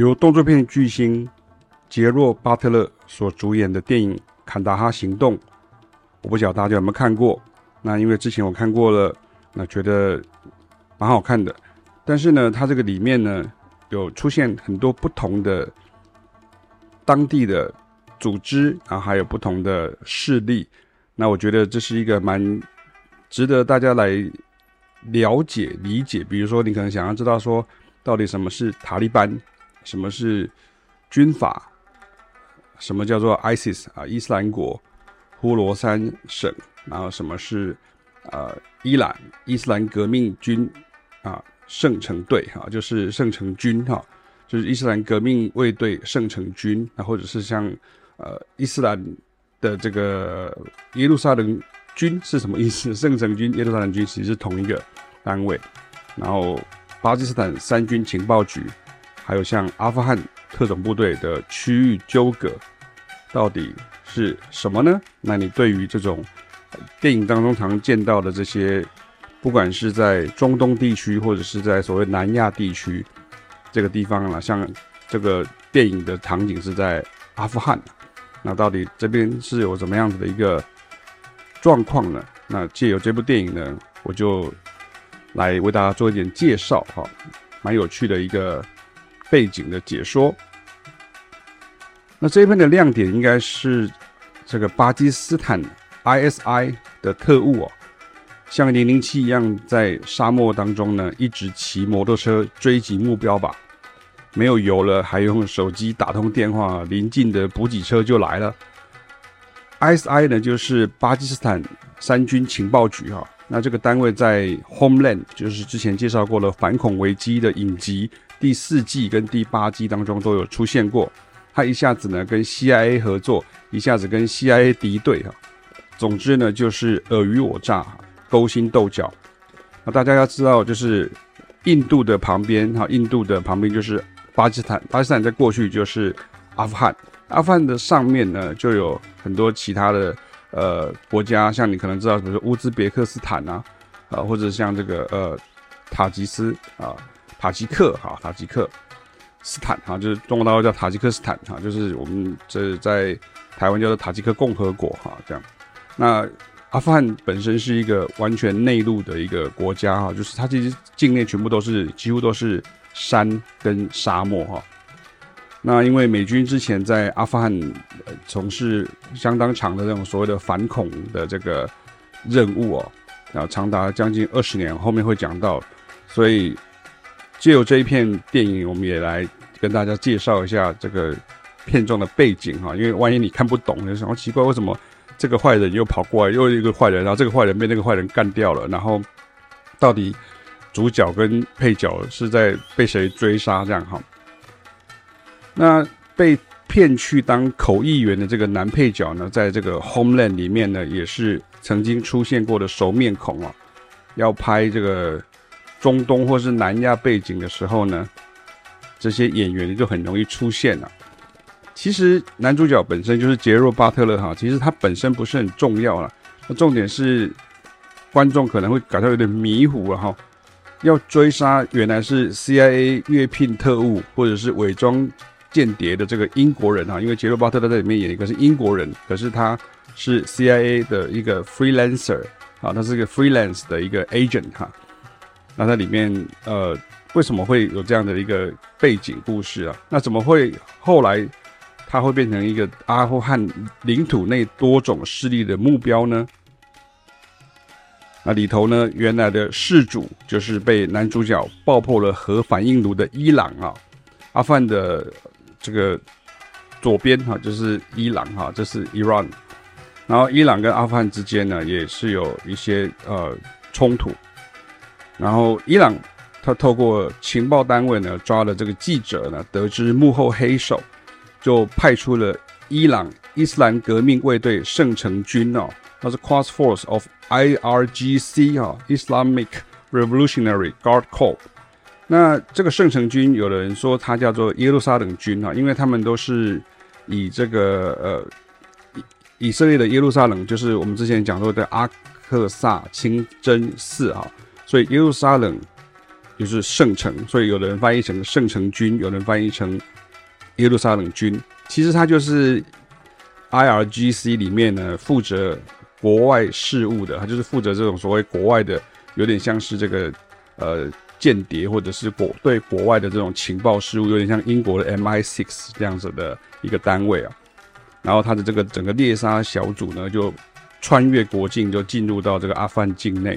由动作片巨星杰洛·巴特勒所主演的电影《坎达哈行动》，我不晓得大家有没有看过。那因为之前我看过了，那觉得蛮好看的。但是呢，它这个里面呢，有出现很多不同的当地的组织，然后还有不同的势力。那我觉得这是一个蛮值得大家来了解、理解。比如说，你可能想要知道说，到底什么是塔利班，什么是军阀，什么叫做 ISIS 啊，伊斯兰国、呼罗珊省，然后什么是呃伊朗伊斯兰革命军啊。圣城队哈，就是圣城军哈，就是伊斯兰革命卫队圣城军，那或者是像呃伊斯兰的这个耶路撒冷军是什么意思？圣城军、耶路撒冷军其实是同一个单位。然后巴基斯坦三军情报局，还有像阿富汗特种部队的区域纠葛，到底是什么呢？那你对于这种电影当中常见到的这些。不管是在中东地区，或者是在所谓南亚地区这个地方呢，像这个电影的场景是在阿富汗，那到底这边是有怎么样子的一个状况呢？那借由这部电影呢，我就来为大家做一点介绍哈，蛮有趣的一个背景的解说。那这一篇的亮点应该是这个巴基斯坦 ISI 的特务哦。像零零七一样，在沙漠当中呢，一直骑摩托车追击目标吧。没有油了，还用手机打通电话，临近的补给车就来了。ISI 呢，就是巴基斯坦三军情报局哈。那这个单位在《Homeland》，就是之前介绍过了反恐危机的影集第四季跟第八季当中都有出现过。他一下子呢跟 CIA 合作，一下子跟 CIA 敌对哈。总之呢，就是尔虞我诈。勾心斗角，那大家要知道，就是印度的旁边哈，印度的旁边就是巴基斯坦，巴基斯坦在过去就是阿富汗，阿富汗的上面呢就有很多其他的呃国家，像你可能知道，比如说乌兹别克斯坦啊，啊或者像这个呃塔吉斯啊，塔吉克哈，塔吉克斯坦哈，就是中国大陆叫塔吉克斯坦哈，就是我们这在台湾叫做塔吉克共和国哈，这样那。阿富汗本身是一个完全内陆的一个国家哈，就是它其实境内全部都是几乎都是山跟沙漠哈。那因为美军之前在阿富汗从事相当长的这种所谓的反恐的这个任务哦，然后长达将近二十年，后面会讲到，所以借由这一片电影，我们也来跟大家介绍一下这个片中的背景哈，因为万一你看不懂，就想说奇怪为什么。这个坏人又跑过来，又一个坏人，然后这个坏人被那个坏人干掉了，然后到底主角跟配角是在被谁追杀？这样哈？那被骗去当口译员的这个男配角呢，在这个《Homeland》里面呢，也是曾经出现过的熟面孔啊。要拍这个中东或是南亚背景的时候呢，这些演员就很容易出现了。其实男主角本身就是杰洛·巴特勒哈，其实他本身不是很重要了。那重点是观众可能会感到有点迷糊了哈。要追杀原来是 CIA 约聘特务或者是伪装间谍的这个英国人哈，因为杰洛·巴特勒在里面演一个是英国人，可是他是 CIA 的一个 freelancer 啊，他是一个 freelance 的一个 agent 哈。那在里面呃，为什么会有这样的一个背景故事啊？那怎么会后来？它会变成一个阿富汗领土内多种势力的目标呢？那里头呢，原来的事主就是被男主角爆破了核反应炉的伊朗啊。阿富汗的这个左边哈，就是伊朗哈，这是 Iran。然后伊朗跟阿富汗之间呢，也是有一些呃冲突。然后伊朗他透过情报单位呢，抓了这个记者呢，得知幕后黑手。就派出了伊朗伊斯兰革命卫队圣城军哦，它是 Cross Force of IRGC 啊，Islamic Revolutionary Guard Corps。那这个圣城军，有的人说它叫做耶路撒冷军啊，因为他们都是以这个呃以以色列的耶路撒冷，就是我们之前讲过的阿克萨清真寺啊，所以耶路撒冷就是圣城，所以有的人翻译成圣城军，有人翻译成耶路撒冷军。其实它就是 IRGC 里面呢负责国外事务的，它就是负责这种所谓国外的，有点像是这个呃间谍或者是国对国外的这种情报事务，有点像英国的 MI6 这样子的一个单位啊。然后他的这个整个猎杀小组呢，就穿越国境，就进入到这个阿富汗境内，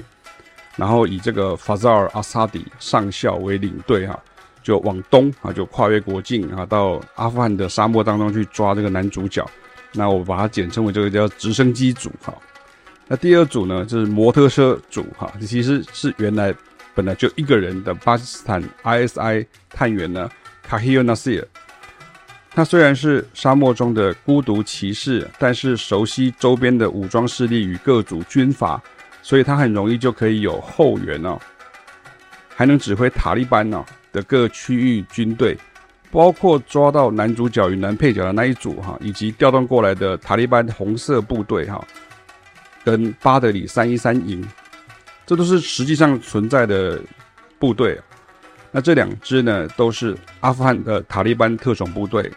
然后以这个法扎尔·阿萨迪上校为领队哈，就往东啊，就跨越国境啊，到阿富汗的沙漠当中去抓这个男主角。那我把它简称为这个叫直升机组哈。那第二组呢，就是摩托车组哈，其实是原来本来就一个人的巴基斯坦 ISI 探员呢，卡希尔纳西尔。他虽然是沙漠中的孤独骑士，但是熟悉周边的武装势力与各组军阀，所以他很容易就可以有后援哦，还能指挥塔利班哦的各区域军队，包括抓到男主角与男配角的那一组哈，以及调动过来的塔利班红色部队哈，跟巴德里三一三营，这都是实际上存在的部队。那这两支呢，都是阿富汗的塔利班特种部队。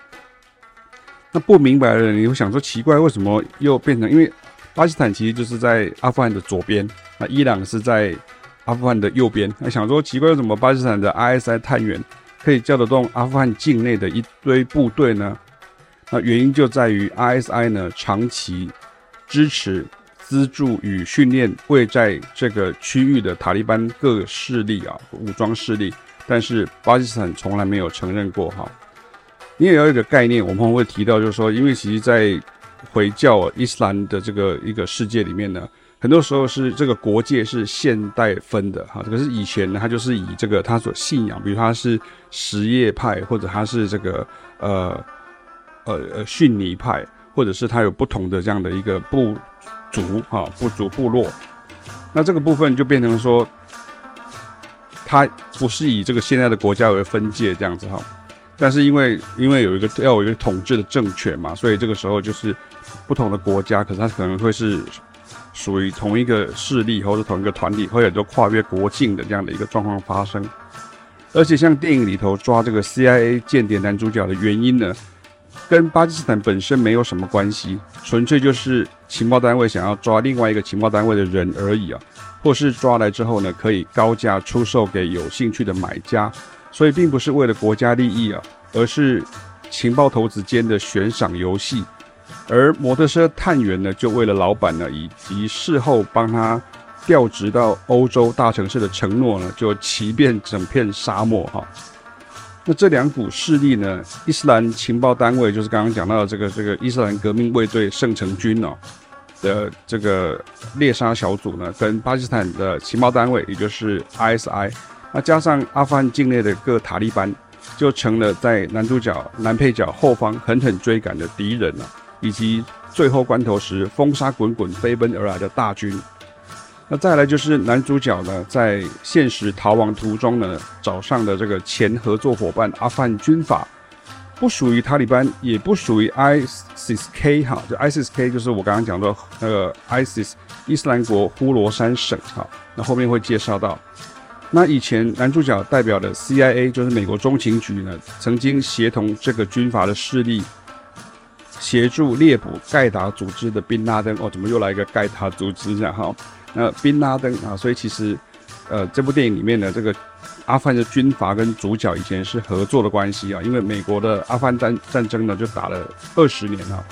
那不明白的人，你会想说奇怪，为什么又变成？因为巴基斯坦其实就是在阿富汗的左边，那伊朗是在阿富汗的右边。那想说奇怪，为什么巴基斯坦的 ISI 探员可以叫得动阿富汗境内的一堆部队呢？那原因就在于 ISI 呢，长期支持、资助与训练位在这个区域的塔利班各势力啊，武装势力，但是巴基斯坦从来没有承认过哈。你也要有一个概念，我们会提到，就是说，因为其实，在回教伊斯兰的这个一个世界里面呢，很多时候是这个国界是现代分的哈。可是以前呢，他就是以这个他所信仰，比如他是什叶派，或者他是这个呃呃呃逊尼派，或者是他有不同的这样的一个部族哈，部族部落。那这个部分就变成说，他不是以这个现在的国家为分界这样子哈。但是因为因为有一个要有一个统治的政权嘛，所以这个时候就是不同的国家，可是它可能会是属于同一个势力或者同一个团体，会有很多跨越国境的这样的一个状况发生。而且像电影里头抓这个 CIA 间谍男主角的原因呢，跟巴基斯坦本身没有什么关系，纯粹就是情报单位想要抓另外一个情报单位的人而已啊，或是抓来之后呢，可以高价出售给有兴趣的买家。所以并不是为了国家利益啊，而是情报头子间的悬赏游戏。而摩托车探员呢，就为了老板呢，以及事后帮他调职到欧洲大城市的承诺呢，就骑遍整片沙漠哈。那这两股势力呢，伊斯兰情报单位就是刚刚讲到的这个这个伊斯兰革命卫队圣城军哦的这个猎杀小组呢，跟巴基斯坦的情报单位，也就是 ISI。那加上阿富汗境内的各塔利班，就成了在男主角、男配角后方狠狠追赶的敌人了，以及最后关头时风沙滚滚飞奔而来的大军。那再来就是男主角呢，在现实逃亡途中呢，找上的这个前合作伙伴阿富汗军阀，不属于塔利班，也不属于 ISIS-K 哈，就 ISIS-K 就是我刚刚讲的那个 ISIS 伊斯兰国呼罗珊省哈，那后面会介绍到。那以前男主角代表的 CIA 就是美国中情局呢，曾经协同这个军阀的势力，协助猎捕盖达组织的宾拉登。哦，怎么又来一个盖达组织这样哈？那宾拉登啊，所以其实，呃，这部电影里面的这个阿富汗的军阀跟主角以前是合作的关系啊，因为美国的阿富汗战战争呢就打了二十年了。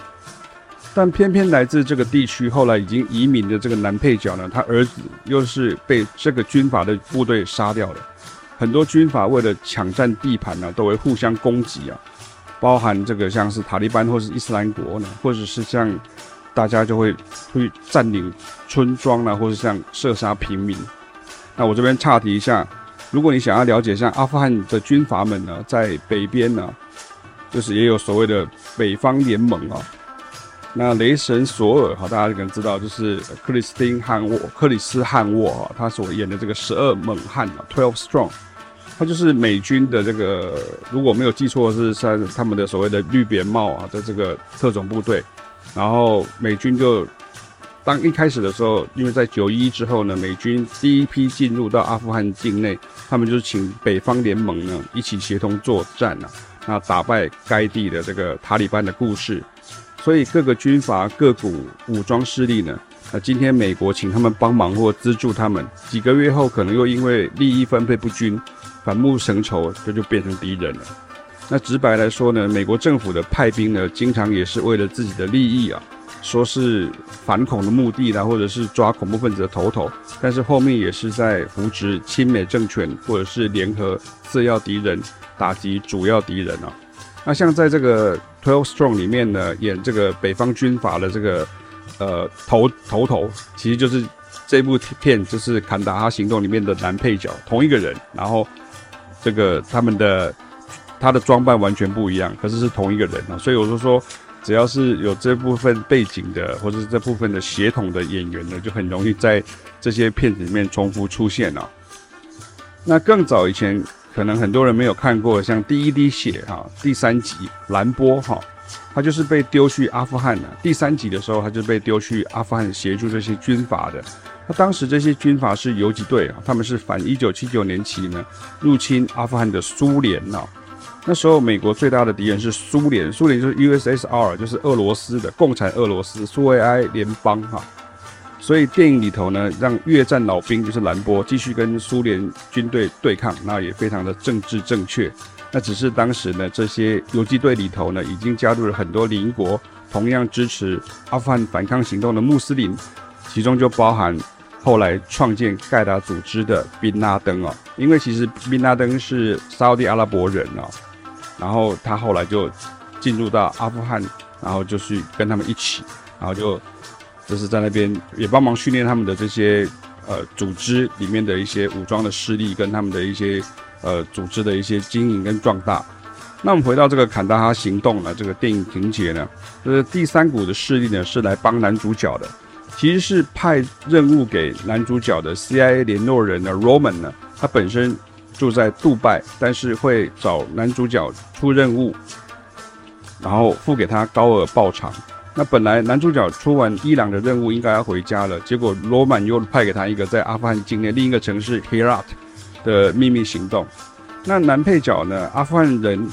但偏偏来自这个地区，后来已经移民的这个男配角呢，他儿子又是被这个军阀的部队杀掉了。很多军阀为了抢占地盘呢，都会互相攻击啊，包含这个像是塔利班或是伊斯兰国呢，或者是像大家就会会占领村庄呢，或是像射杀平民。那我这边岔题一下，如果你想要了解像阿富汗的军阀们呢，在北边呢，就是也有所谓的北方联盟啊。那雷神索尔哈，大家可能知道，就是克里斯汀汉沃、克里斯汉沃哈，他所演的这个十二猛汉，Twelve Strong，他就是美军的这个，如果没有记错是在他们的所谓的绿扁帽啊的这个特种部队，然后美军就当一开始的时候，因为在九一之后呢，美军第一批进入到阿富汗境内，他们就是请北方联盟呢一起协同作战啊，那打败该地的这个塔利班的故事。所以各个军阀、各股武装势力呢，那今天美国请他们帮忙或资助他们，几个月后可能又因为利益分配不均，反目成仇，这就，变成敌人了。那直白来说呢，美国政府的派兵呢，经常也是为了自己的利益啊，说是反恐的目的啦，或者是抓恐怖分子的头头，但是后面也是在扶植亲美政权，或者是联合次要敌人，打击主要敌人啊。那像在这个《Twelve Strong》里面呢，演这个北方军阀的这个呃头头头，其实就是这部片就是《坎达哈行动》里面的男配角，同一个人。然后这个他们的他的装扮完全不一样，可是是同一个人啊。所以我就说，只要是有这部分背景的，或者是这部分的血统的演员呢，就很容易在这些片子里面重复出现啊。那更早以前。可能很多人没有看过，像《第一滴血》哈，第三集蓝波哈，他就是被丢去阿富汗的。第三集的时候，他就被丢去阿富汗协助这些军阀的。那当时这些军阀是游击队啊，他们是反一九七九年起呢入侵阿富汗的苏联呐。那时候美国最大的敌人是苏联，苏联就是 USSR，就是俄罗斯的共产俄罗斯苏维埃联邦哈。所以电影里头呢，让越战老兵就是兰波继续跟苏联军队对抗，那也非常的政治正确。那只是当时呢，这些游击队里头呢，已经加入了很多邻国，同样支持阿富汗反抗行动的穆斯林，其中就包含后来创建盖达组织的宾拉登哦。因为其实宾拉登是沙地阿拉伯人哦，然后他后来就进入到阿富汗，然后就去跟他们一起，然后就。就是在那边也帮忙训练他们的这些呃组织里面的一些武装的势力，跟他们的一些呃组织的一些经营跟壮大。那我们回到这个坎大哈行动呢，这个电影情节呢，就是第三股的势力呢是来帮男主角的，其实是派任务给男主角的 CIA 联络人呢 Roman 呢，他本身住在杜拜，但是会找男主角出任务，然后付给他高额报偿。那本来男主角出完伊朗的任务应该要回家了，结果罗曼又派给他一个在阿富汗境内另一个城市 Herat 的秘密行动。那男配角呢，阿富汗人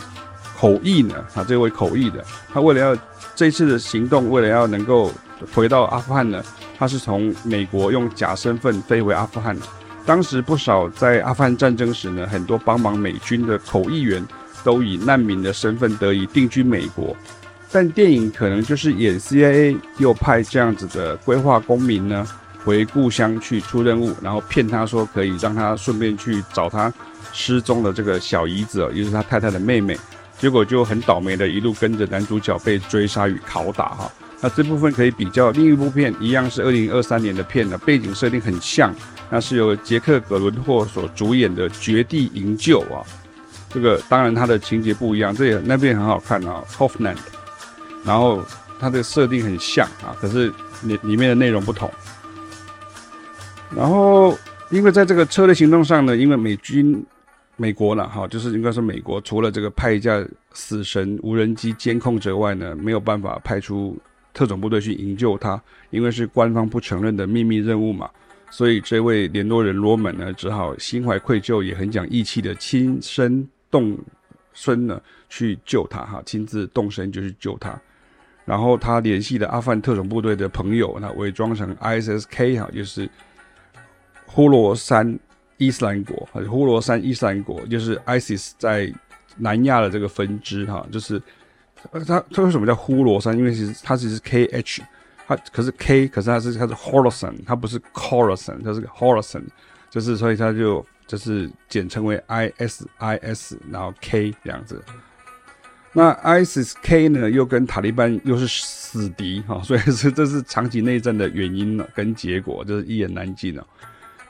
口译呢，啊，这位口译的，他为了要这次的行动，为了要能够回到阿富汗呢，他是从美国用假身份飞回阿富汗。当时不少在阿富汗战争时呢，很多帮忙美军的口译员都以难民的身份得以定居美国。但电影可能就是演 CIA 又派这样子的规划公民呢，回故乡去出任务，然后骗他说可以让他顺便去找他失踪的这个小姨子，也就是他太太的妹妹，结果就很倒霉的一路跟着男主角被追杀与拷打哈。那这部分可以比较另一部片，一样是二零二三年的片呢，背景设定很像，那是由杰克·葛伦霍所主演的《绝地营救》啊。这个当然它的情节不一样，这也那边很好看啊，Hoffman。然后它的设定很像啊，可是里里面的内容不同。然后因为在这个车的行动上呢，因为美军美国了，哈，就是应该说美国除了这个派一架死神无人机监控者外呢，没有办法派出特种部队去营救他，因为是官方不承认的秘密任务嘛。所以这位联络人罗门呢，只好心怀愧疚，也很讲义气的亲身动身呢去救他，哈，亲自动身就去救他。然后他联系了阿富汗特种部队的朋友，那伪装成 ISSK 哈，就是呼罗珊伊斯兰国，呼罗珊伊斯兰国就是 ISIS 在南亚的这个分支哈，就是他他为什么叫呼罗珊？因为其实它只是 KH，它可是 K，可是它是它是 Horasan，它不是 Corasan，它是 Horasan，就是所以它就就是简称为 ISIS，然后 K 这样子。那 ISIS-K 呢，又跟塔利班又是死敌哈，所以是这是长期内战的原因呢，跟结果就是一言难尽了。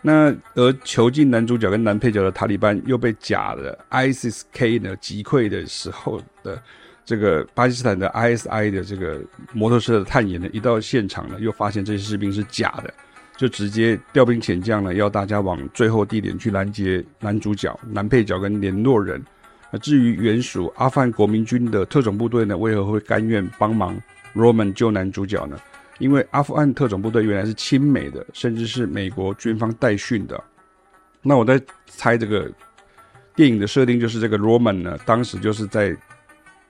那而囚禁男主角跟男配角的塔利班又被假的 ISIS-K 呢击溃的时候的这个巴基斯坦的 ISI 的这个摩托车的探员呢，一到现场呢，又发现这些士兵是假的，就直接调兵遣将呢，要大家往最后地点去拦截男主角、男配角跟联络人。那至于原属阿富汗国民军的特种部队呢，为何会甘愿帮忙 Roman 救男主角呢？因为阿富汗特种部队原来是亲美的，甚至是美国军方代训的。那我在猜这个电影的设定，就是这个 Roman 呢，当时就是在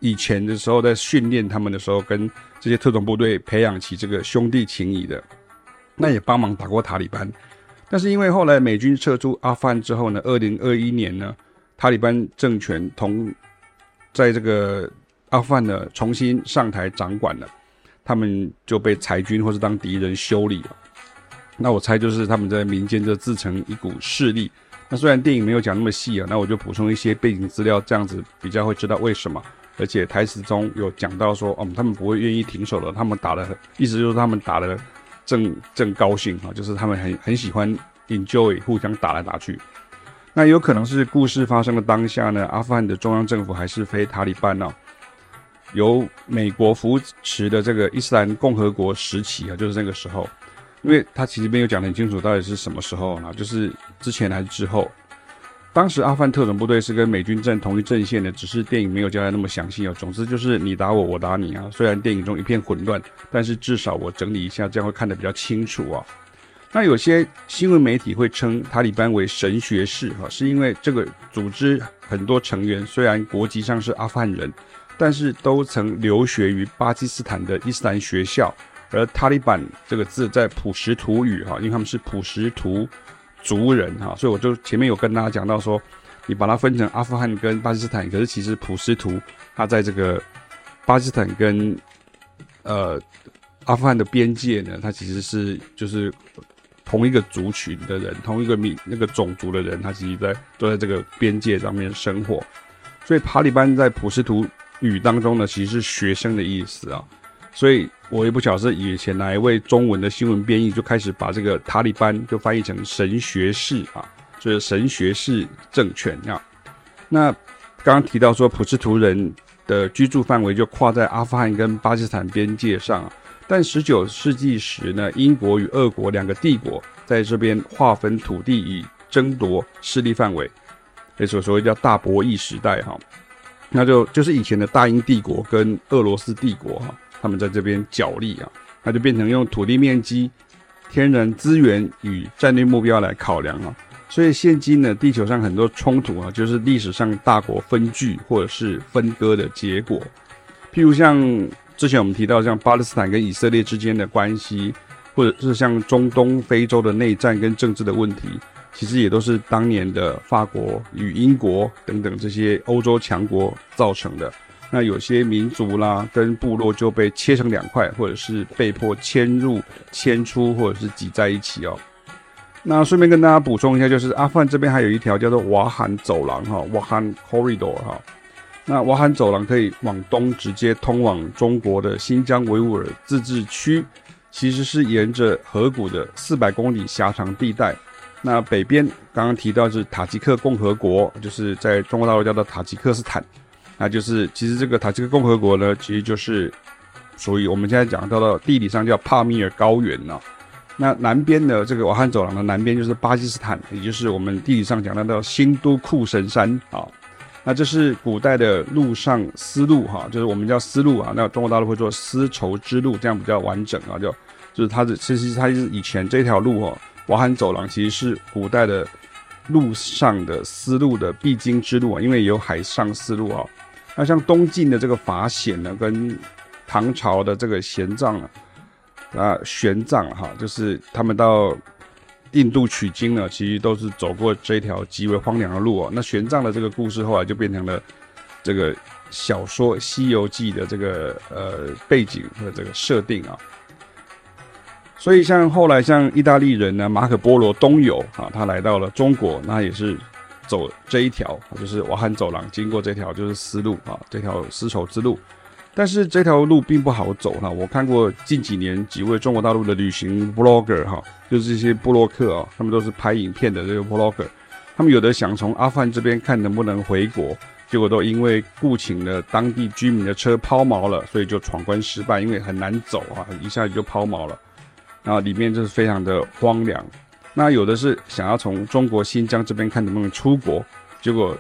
以前的时候在训练他们的时候，跟这些特种部队培养起这个兄弟情谊的。那也帮忙打过塔利班，但是因为后来美军撤出阿富汗之后呢，二零二一年呢，塔利班政权同在这个阿富汗呢重新上台掌管了，他们就被裁军或是当敌人修理了。那我猜就是他们在民间就自成一股势力。那虽然电影没有讲那么细啊，那我就补充一些背景资料，这样子比较会知道为什么。而且台词中有讲到说，哦，他们不会愿意停手的，他们打的，意思就是他们打的正正高兴啊，就是他们很很喜欢 enjoy 互相打来打去。那有可能是故事发生的当下呢，阿富汗的中央政府还是非塔利班哦，由美国扶持的这个伊斯兰共和国时期啊，就是那个时候。因为他其实没有讲得很清楚，到底是什么时候呢？就是之前还是之后？当时阿富汗特种部队是跟美军站同一阵线的，只是电影没有交代那么详细哦。总之就是你打我，我打你啊。虽然电影中一片混乱，但是至少我整理一下，这样会看得比较清楚啊。那有些新闻媒体会称塔利班为神学士哈，是因为这个组织很多成员虽然国籍上是阿富汗人，但是都曾留学于巴基斯坦的伊斯兰学校。而塔利班这个字在普什图语哈，因为他们是普什图族人哈，所以我就前面有跟大家讲到说，你把它分成阿富汗跟巴基斯坦，可是其实普什图它在这个巴基斯坦跟呃阿富汗的边界呢，它其实是就是同一个族群的人，同一个民那个种族的人，他其实在都在这个边界上面生活，所以塔利班在普什图语当中呢，其实是学生的意思啊。所以我也不晓得是以前哪一位中文的新闻编译就开始把这个塔利班就翻译成神学士啊，就是神学士政权啊。那刚刚提到说普什图人的居住范围就跨在阿富汗跟巴基斯坦边界上啊，但十九世纪时呢，英国与俄国两个帝国在这边划分土地以争夺势力范围，所以所谓叫大博弈时代哈，那就就是以前的大英帝国跟俄罗斯帝国哈。他们在这边角力啊，那就变成用土地面积、天然资源与战略目标来考量啊。所以现今呢，地球上很多冲突啊，就是历史上大国分据或者是分割的结果。譬如像之前我们提到像巴勒斯坦跟以色列之间的关系，或者是像中东、非洲的内战跟政治的问题，其实也都是当年的法国与英国等等这些欧洲强国造成的。那有些民族啦，跟部落就被切成两块，或者是被迫迁入、迁出，或者是挤在一起哦。那顺便跟大家补充一下，就是阿富汗这边还有一条叫做瓦罕走廊哈，瓦罕 Corridor 哈。那瓦罕走廊可以往东直接通往中国的新疆维吾尔自治区，其实是沿着河谷的四百公里狭长地带。那北边刚刚提到是塔吉克共和国，就是在中国大陆叫做塔吉克斯坦。那就是，其实这个塔吉克共和国呢，其实就是属于我们现在讲到的地理上叫帕米尔高原呢。那南边的这个瓦罕走廊的南边就是巴基斯坦，也就是我们地理上讲到的新都库什山啊。那这是古代的陆上丝路哈，就是我们叫丝路啊。那中国大陆会做丝绸之路，这样比较完整啊。就就是它的，其实它是以前这条路哦，瓦罕走廊其实是古代的路上的丝路的必经之路啊，因为有海上丝路啊。那像东晋的这个法显呢，跟唐朝的这个玄奘啊，啊玄奘哈，就是他们到印度取经呢，其实都是走过这条极为荒凉的路哦。那玄奘的这个故事后来就变成了这个小说《西游记》的这个呃背景和这个设定啊。所以像后来像意大利人呢，马可波罗东游啊，他来到了中国，那也是。走这一条就是瓦罕走廊，经过这条就是丝路啊，这条丝绸之路。但是这条路并不好走哈。我看过近几年几位中国大陆的旅行 vlogger 哈，就是这些布洛克啊，他们都是拍影片的这个 vlogger，。他们有的想从阿富汗这边看能不能回国，结果都因为雇请了当地居民的车抛锚了，所以就闯关失败，因为很难走啊，一下子就抛锚了。然后里面就是非常的荒凉。那有的是想要从中国新疆这边看能不能出国，结果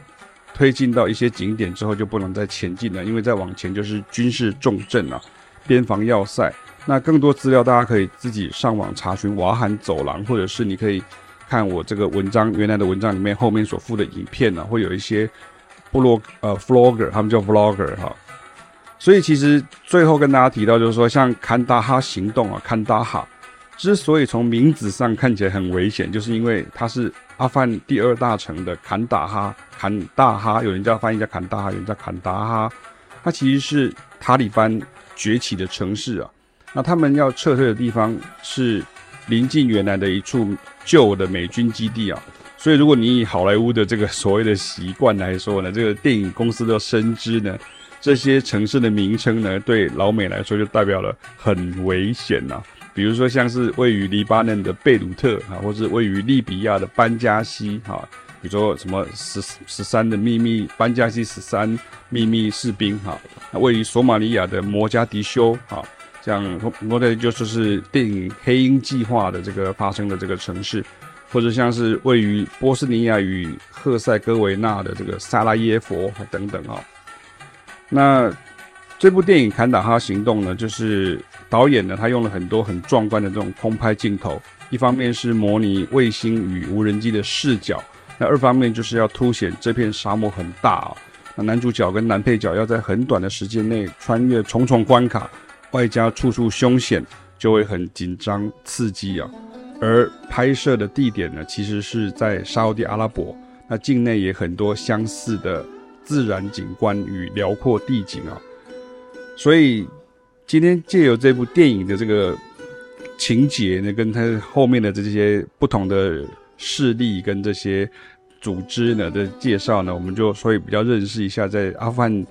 推进到一些景点之后就不能再前进了，因为再往前就是军事重镇了。边防要塞。那更多资料大家可以自己上网查询瓦罕走廊，或者是你可以看我这个文章原来的文章里面后面所附的影片呢、会有一些部落呃 vlogger，他们叫 vlogger 哈。所以其实最后跟大家提到就是说，像坎大哈行动啊，坎大哈之所以从名字上看起来很危险，就是因为它是阿富汗第二大城的坎大哈，坎大哈，有人叫翻译叫坎大哈，有人叫坎达哈，它其实是塔利班崛起的城市啊。那他们要撤退的地方是临近原来的一处旧的美军基地啊，所以如果你以好莱坞的这个所谓的习惯来说呢，这个电影公司都深知呢，这些城市的名称呢，对老美来说就代表了很危险呐。比如说像是位于黎巴嫩的贝鲁特啊，或是位于利比亚的班加西哈，比如说什么十十三的秘密班加西十三秘密士兵哈，位于索马利亚的摩加迪修哈。像莫德就是电影《黑鹰计划》的这个发生的这个城市，或者像是位于波斯尼亚与赫塞哥维纳的这个萨拉耶佛等等啊。那这部电影《坎达哈行动》呢，就是导演呢他用了很多很壮观的这种空拍镜头，一方面是模拟卫星与无人机的视角，那二方面就是要凸显这片沙漠很大啊。那男主角跟男配角要在很短的时间内穿越重重关卡。外加处处凶险，就会很紧张刺激啊。而拍摄的地点呢，其实是在沙乌地阿拉伯，那境内也很多相似的自然景观与辽阔地景啊。所以今天借由这部电影的这个情节呢，跟它后面的这些不同的势力跟这些组织呢的介绍呢，我们就所以比较认识一下在阿富汗。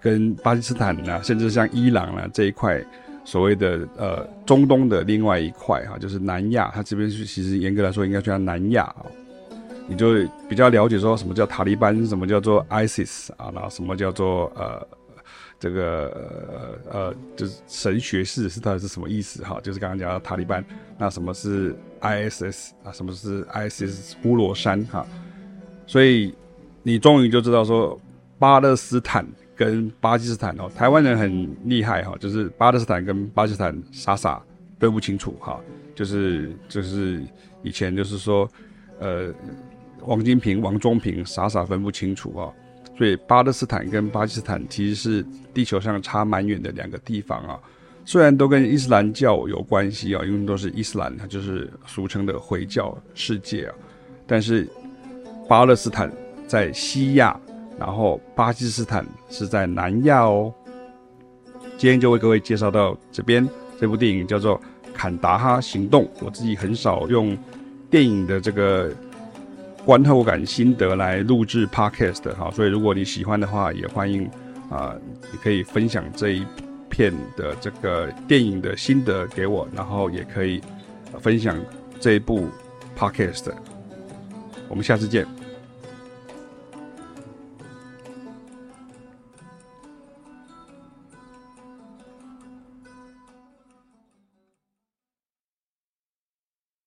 跟巴基斯坦啊，甚至像伊朗啊这一块，所谓的呃中东的另外一块哈，就是南亚，它这边是其实严格来说应该叫南亚啊，你就比较了解说什么叫塔利班，什么叫做 ISIS 啊，然后什么叫做呃这个呃呃就是神学士是到底是什么意思哈？就是刚刚讲到塔利班，那什么是 ISS 啊？什么是 ISIS 呼罗珊哈？所以你终于就知道说巴勒斯坦。跟巴基斯坦哦，台湾人很厉害哈，就是巴勒斯坦跟巴基斯坦傻傻分不清楚哈，就是就是以前就是说，呃，王金平、王中平傻傻分不清楚啊，所以巴勒斯坦跟巴基斯坦其实是地球上差蛮远的两个地方啊，虽然都跟伊斯兰教有关系啊，因为都是伊斯兰，它就是俗称的回教世界啊，但是巴勒斯坦在西亚。然后巴基斯坦是在南亚哦。今天就为各位介绍到这边，这部电影叫做《坎达哈行动》。我自己很少用电影的这个观后感心得来录制 podcast 哈，所以如果你喜欢的话，也欢迎啊，你可以分享这一片的这个电影的心得给我，然后也可以分享这一部 podcast。我们下次见。